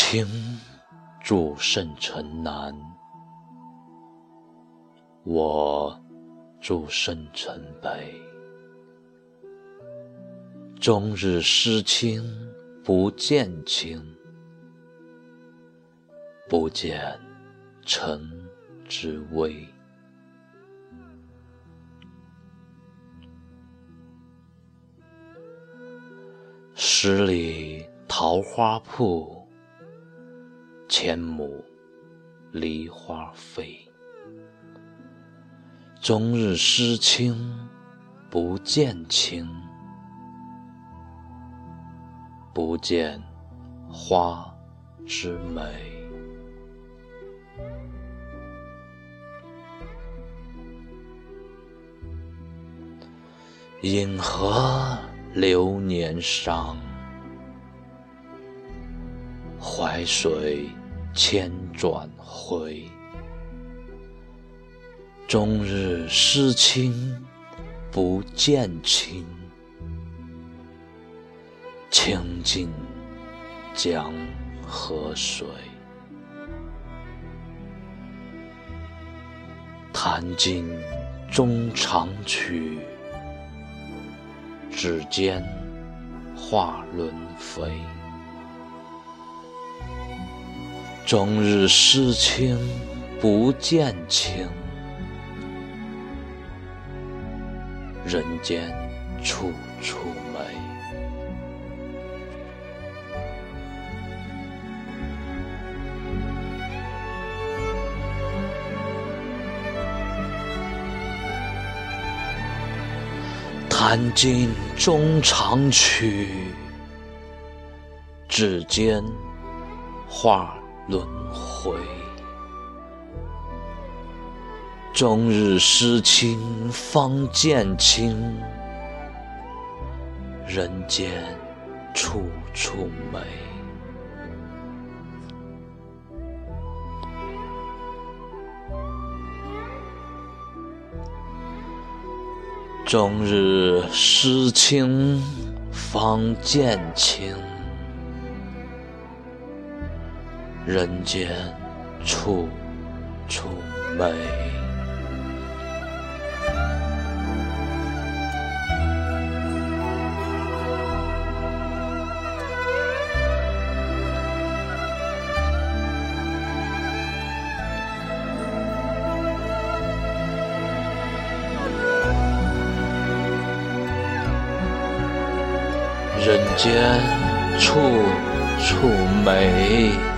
情助圣城南，我住圣城北。终日思亲不见亲，不见城之危。十里桃花铺，千亩梨花飞。终日思亲不见亲，不见花之美。引河。流年伤，淮水千转回。终日思亲不见亲，清尽江河水。弹尽衷肠曲。指尖画轮飞，终日思亲不见亲，人间处处美。弹尽衷肠曲，指尖画轮回。终日思亲方见亲，人间处处美。终日思亲方见亲，人间处处美。人间处处美。